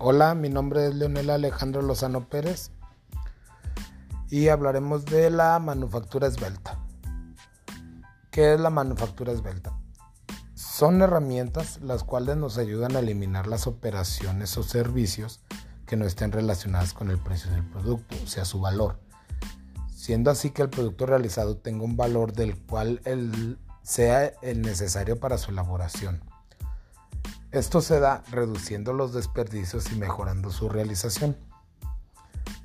Hola, mi nombre es Leonel Alejandro Lozano Pérez y hablaremos de la manufactura esbelta. ¿Qué es la manufactura esbelta? Son herramientas las cuales nos ayudan a eliminar las operaciones o servicios que no estén relacionadas con el precio del producto, o sea, su valor. Siendo así que el producto realizado tenga un valor del cual sea el necesario para su elaboración. Esto se da reduciendo los desperdicios y mejorando su realización.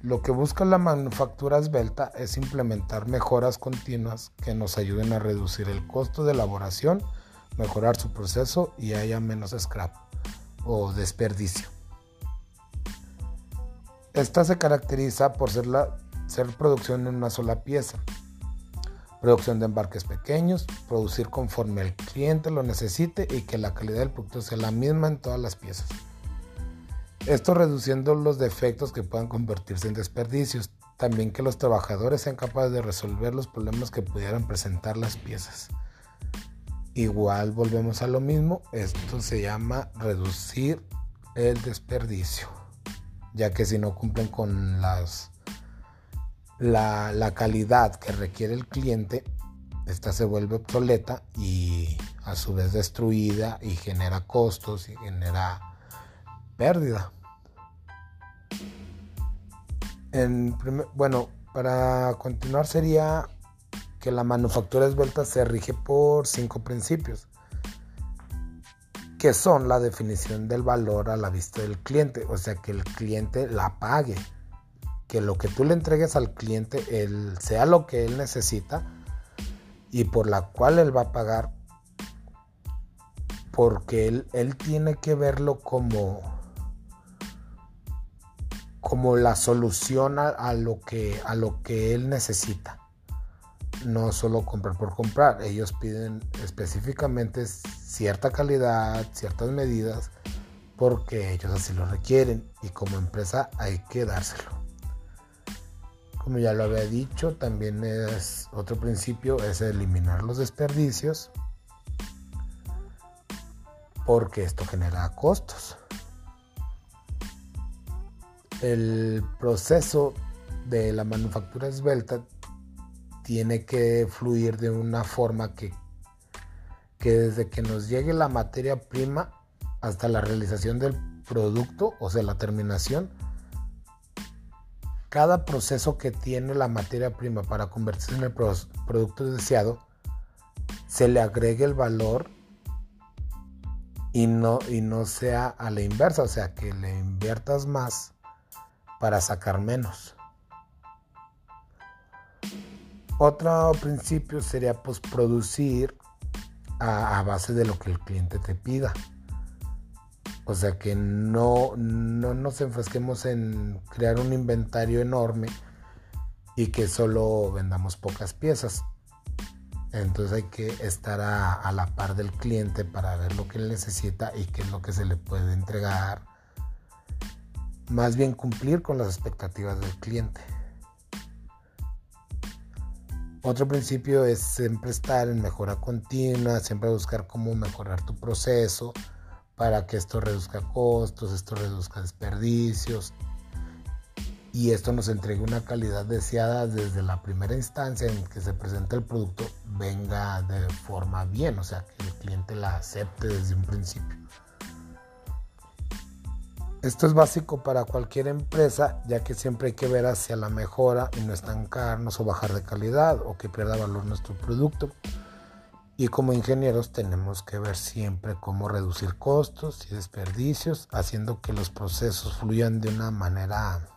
Lo que busca la manufactura esbelta es implementar mejoras continuas que nos ayuden a reducir el costo de elaboración, mejorar su proceso y haya menos scrap o desperdicio. Esta se caracteriza por ser, la, ser producción en una sola pieza, producción de embarques pequeños, producir conforme el cliente lo necesite y que la calidad del producto sea la misma en todas las piezas. Esto reduciendo los defectos que puedan convertirse en desperdicios, también que los trabajadores sean capaces de resolver los problemas que pudieran presentar las piezas. Igual volvemos a lo mismo, esto se llama reducir el desperdicio, ya que si no cumplen con las la, calidad que requiere el cliente, esta se vuelve obsoleta y a su vez destruida y genera costos y genera pérdida. bueno, para continuar sería que la manufactura esbelta se rige por cinco principios, que son la definición del valor a la vista del cliente, o sea, que el cliente la pague que lo que tú le entregues al cliente él, sea lo que él necesita y por la cual él va a pagar porque él, tiene que verlo como como la solución a, lo que a lo que él necesita. No solo comprar por comprar ellos piden específicamente cierta calidad ciertas medidas porque ellos así lo requieren y como empresa hay que dárselo como ya lo había dicho, también es otro principio es eliminar los desperdicios porque esto genera costos. El proceso de la manufactura esbelta tiene que fluir de una forma que, que desde que nos llegue la materia prima hasta la realización del producto, o sea, la terminación, cada proceso que tiene la materia prima para convertirse en el producto deseado, se le agregue el valor y no, y no sea a la inversa, o sea, que le inviertas más para sacar menos. Otro principio sería pues producir a base de lo que el cliente te pida. O sea que no, no nos enfrasquemos en crear un inventario enorme y que solo vendamos pocas piezas. Entonces hay que estar a, a, la par del cliente para ver lo que él necesita y qué es lo que se le puede entregar. Más bien cumplir con las expectativas del cliente. Otro principio es siempre estar en mejora continua, siempre buscar cómo mejorar tu proceso para que esto reduzca costos, esto reduzca desperdicios y esto nos entregue una calidad deseada desde la primera instancia en que se presenta el producto venga de forma bien, o sea, que el cliente la acepte desde un principio. Esto es básico para cualquier empresa, ya que siempre hay que ver hacia la mejora y no estancarnos o bajar de calidad o que pierda valor nuestro producto. Y como ingenieros tenemos que ver siempre cómo reducir costos y desperdicios, haciendo que los procesos fluyan de una manera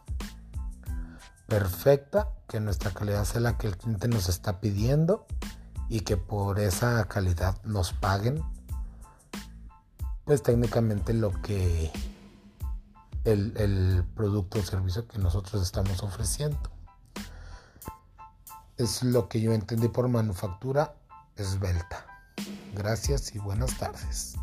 perfecta, que nuestra calidad sea la que el cliente nos está pidiendo y que por esa calidad nos paguen, pues técnicamente lo que el, producto o servicio que nosotros estamos ofreciendo. Es lo que yo entendí por manufactura esbelta. Gracias y buenas tardes.